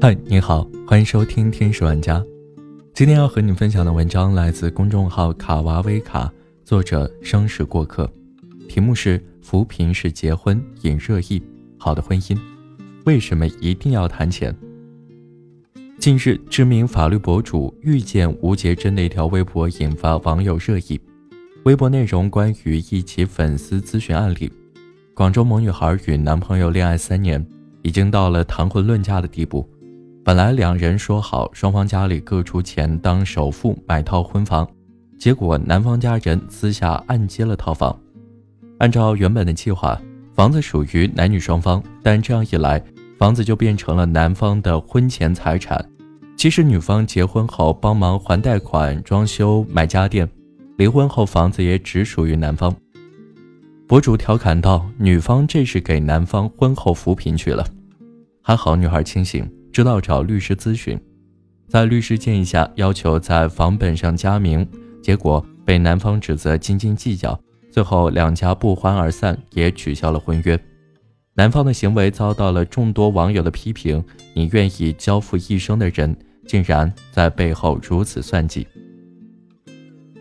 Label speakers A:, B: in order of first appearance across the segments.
A: 嗨，你好，欢迎收听天使玩家。今天要和你分享的文章来自公众号卡娃威卡，作者生时过客，题目是“扶贫是结婚引热议，好的婚姻为什么一定要谈钱？”近日，知名法律博主遇见吴杰珍的一条微博引发网友热议。微博内容关于一起粉丝咨询案例：广州某女孩与男朋友恋爱三年，已经到了谈婚论嫁的地步。本来两人说好，双方家里各出钱当首付买套婚房，结果男方家人私下按揭了套房。按照原本的计划，房子属于男女双方，但这样一来，房子就变成了男方的婚前财产。其实女方结婚后帮忙还贷款、装修、买家电，离婚后房子也只属于男方。博主调侃道：“女方这是给男方婚后扶贫去了。”还好女孩清醒。知道找律师咨询，在律师建议下，要求在房本上加名，结果被男方指责斤斤计较，最后两家不欢而散，也取消了婚约。男方的行为遭到了众多网友的批评，你愿意交付一生的人，竟然在背后如此算计。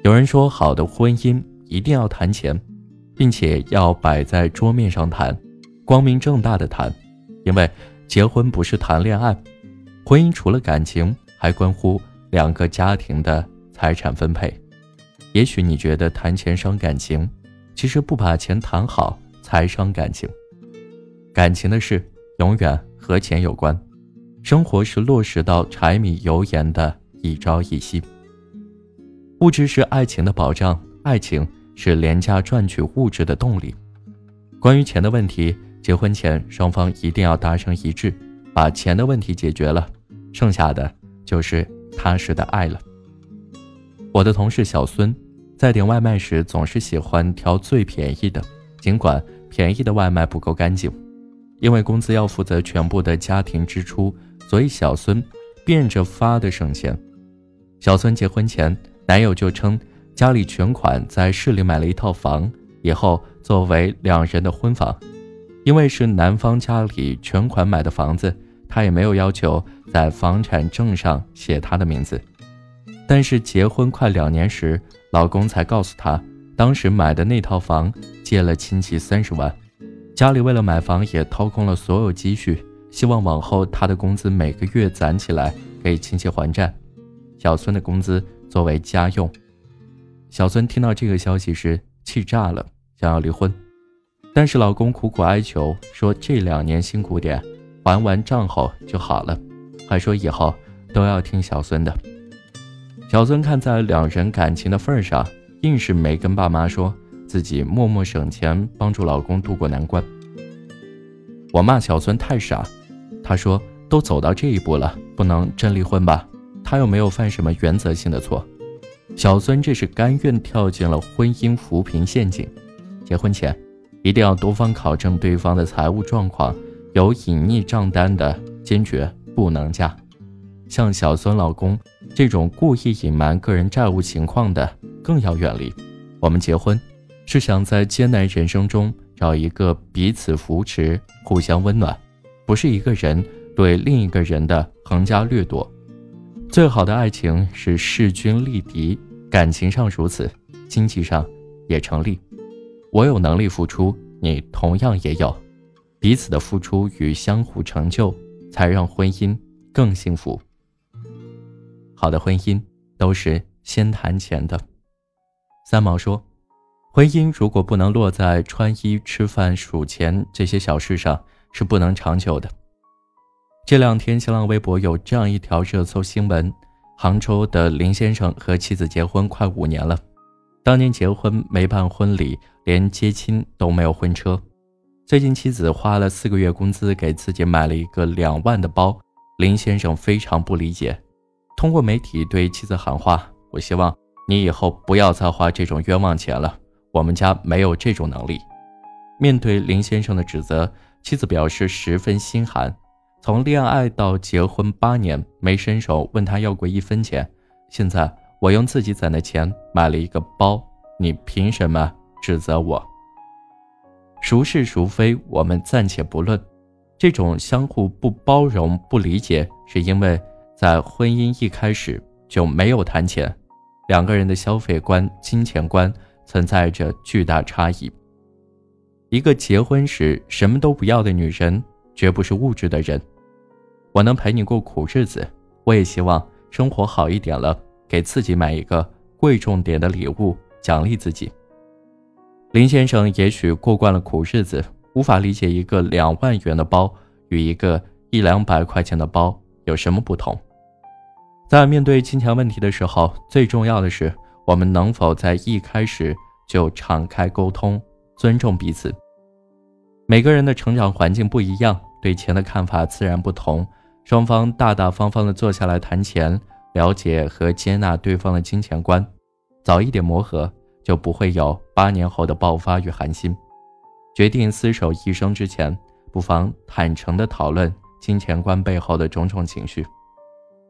A: 有人说，好的婚姻一定要谈钱，并且要摆在桌面上谈，光明正大的谈，因为。结婚不是谈恋爱，婚姻除了感情，还关乎两个家庭的财产分配。也许你觉得谈钱伤感情，其实不把钱谈好才伤感情。感情的事永远和钱有关，生活是落实到柴米油盐的一朝一夕。物质是爱情的保障，爱情是廉价赚取物质的动力。关于钱的问题。结婚前，双方一定要达成一致，把钱的问题解决了，剩下的就是踏实的爱了。我的同事小孙，在点外卖时总是喜欢挑最便宜的，尽管便宜的外卖不够干净。因为工资要负责全部的家庭支出，所以小孙变着法的省钱。小孙结婚前，男友就称家里全款在市里买了一套房，以后作为两人的婚房。因为是男方家里全款买的房子，他也没有要求在房产证上写他的名字。但是结婚快两年时，老公才告诉他，当时买的那套房借了亲戚三十万，家里为了买房也掏空了所有积蓄，希望往后他的工资每个月攒起来给亲戚还债，小孙的工资作为家用。小孙听到这个消息时气炸了，想要离婚。但是老公苦苦哀求，说这两年辛苦点，还完账后就好了，还说以后都要听小孙的。小孙看在两人感情的份上，硬是没跟爸妈说自己默默省钱帮助老公渡过难关。我骂小孙太傻，他说都走到这一步了，不能真离婚吧？他又没有犯什么原则性的错。小孙这是甘愿跳进了婚姻扶贫陷阱，结婚前。一定要多方考证对方的财务状况，有隐匿账单的坚决不能嫁。像小孙老公这种故意隐瞒个人债务情况的，更要远离。我们结婚是想在艰难人生中找一个彼此扶持、互相温暖，不是一个人对另一个人的横加掠夺。最好的爱情是势均力敌，感情上如此，经济上也成立。我有能力付出，你同样也有，彼此的付出与相互成就，才让婚姻更幸福。好的婚姻都是先谈钱的。三毛说，婚姻如果不能落在穿衣、吃饭、数钱这些小事上，是不能长久的。这两天，新浪微博有这样一条热搜新闻：杭州的林先生和妻子结婚快五年了。当年结婚没办婚礼，连接亲都没有婚车。最近妻子花了四个月工资给自己买了一个两万的包，林先生非常不理解，通过媒体对妻子喊话：“我希望你以后不要再花这种冤枉钱了，我们家没有这种能力。”面对林先生的指责，妻子表示十分心寒。从恋爱到结婚八年，没伸手问他要过一分钱，现在。我用自己攒的钱买了一个包，你凭什么指责我？孰是孰非，我们暂且不论。这种相互不包容、不理解，是因为在婚姻一开始就没有谈钱，两个人的消费观、金钱观存在着巨大差异。一个结婚时什么都不要的女人，绝不是物质的人。我能陪你过苦日子，我也希望生活好一点了，给自己买一个贵重点的礼物，奖励自己。林先生也许过惯了苦日子。无法理解一个两万元的包与一个一两百块钱的包有什么不同。在面对金钱问题的时候，最重要的是我们能否在一开始就敞开沟通，尊重彼此。每个人的成长环境不一样，对钱的看法自然不同。双方大大方方的坐下来谈钱，了解和接纳对方的金钱观，早一点磨合，就不会有八年后的爆发与寒心。决定厮守一生之前，不妨坦诚地讨论金钱观背后的种种情绪，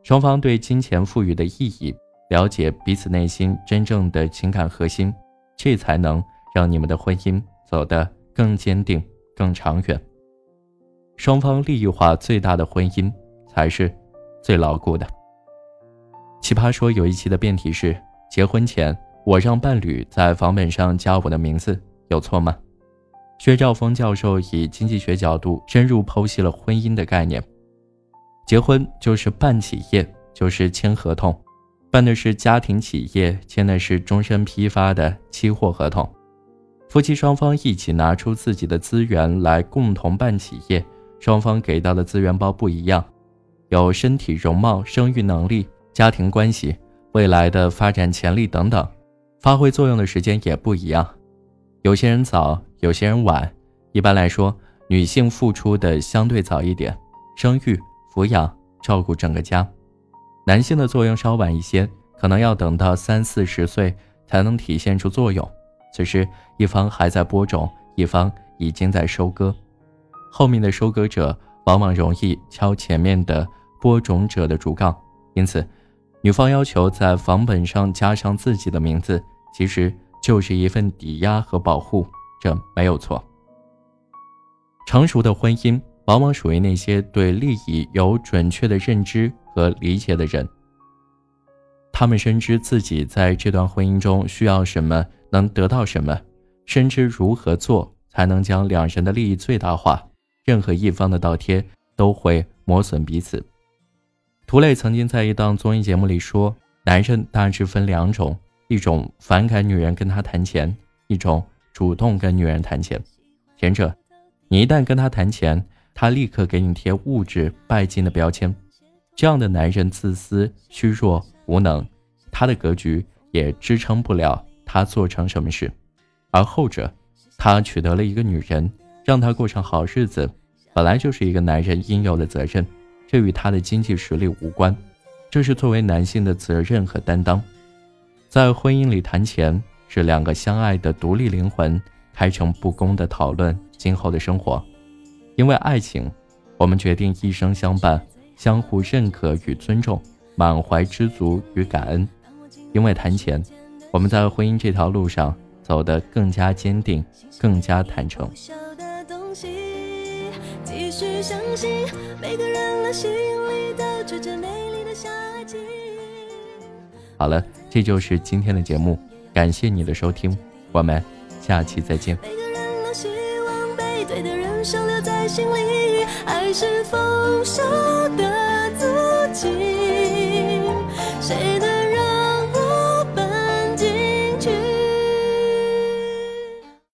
A: 双方对金钱赋予的意义，了解彼此内心真正的情感核心，这才能让你们的婚姻走得更坚定、更长远。双方利益化最大的婚姻，才是最牢固的。奇葩说有一期的辩题是：结婚前我让伴侣在房本上加我的名字，有错吗？薛兆丰教授以经济学角度深入剖析了婚姻的概念。结婚就是办企业，就是签合同，办的是家庭企业，签的是终身批发的期货合同。夫妻双方一起拿出自己的资源来共同办企业，双方给到的资源包不一样，有身体容貌、生育能力、家庭关系、未来的发展潜力等等，发挥作用的时间也不一样。有些人早。有些人晚，一般来说，女性付出的相对早一点，生育、抚养、照顾整个家；男性的作用稍晚一些，可能要等到三四十岁才能体现出作用。此时，一方还在播种，一方已经在收割，后面的收割者往往容易敲前面的播种者的竹杠。因此，女方要求在房本上加上自己的名字，其实就是一份抵押和保护。这没有错。成熟的婚姻往往属于那些对利益有准确的认知和理解的人。他们深知自己在这段婚姻中需要什么，能得到什么，深知如何做才能将两人的利益最大化。任何一方的倒贴都会磨损彼此。涂磊曾经在一档综艺节目里说：“男人大致分两种，一种反感女人跟他谈钱，一种。”主动跟女人谈钱，前者，你一旦跟他谈钱，他立刻给你贴物质拜金的标签，这样的男人自私、虚弱、无能，他的格局也支撑不了他做成什么事。而后者，他取得了一个女人，让他过上好日子，本来就是一个男人应有的责任，这与他的经济实力无关，这是作为男性的责任和担当。在婚姻里谈钱。是两个相爱的独立灵魂开诚布公的讨论今后的生活，因为爱情，我们决定一生相伴，相互认可与尊重，满怀知足与感恩。因为谈钱，我们在婚姻这条路上走得更加坚定，更加坦诚。
B: 去相信每个人的心里都住着美丽的夏季。
A: 好了，这就是今天的节目，感谢你的收听，我们下期再见。每个人都希望被对的人生留在心里，爱是丰收的自己。谁都。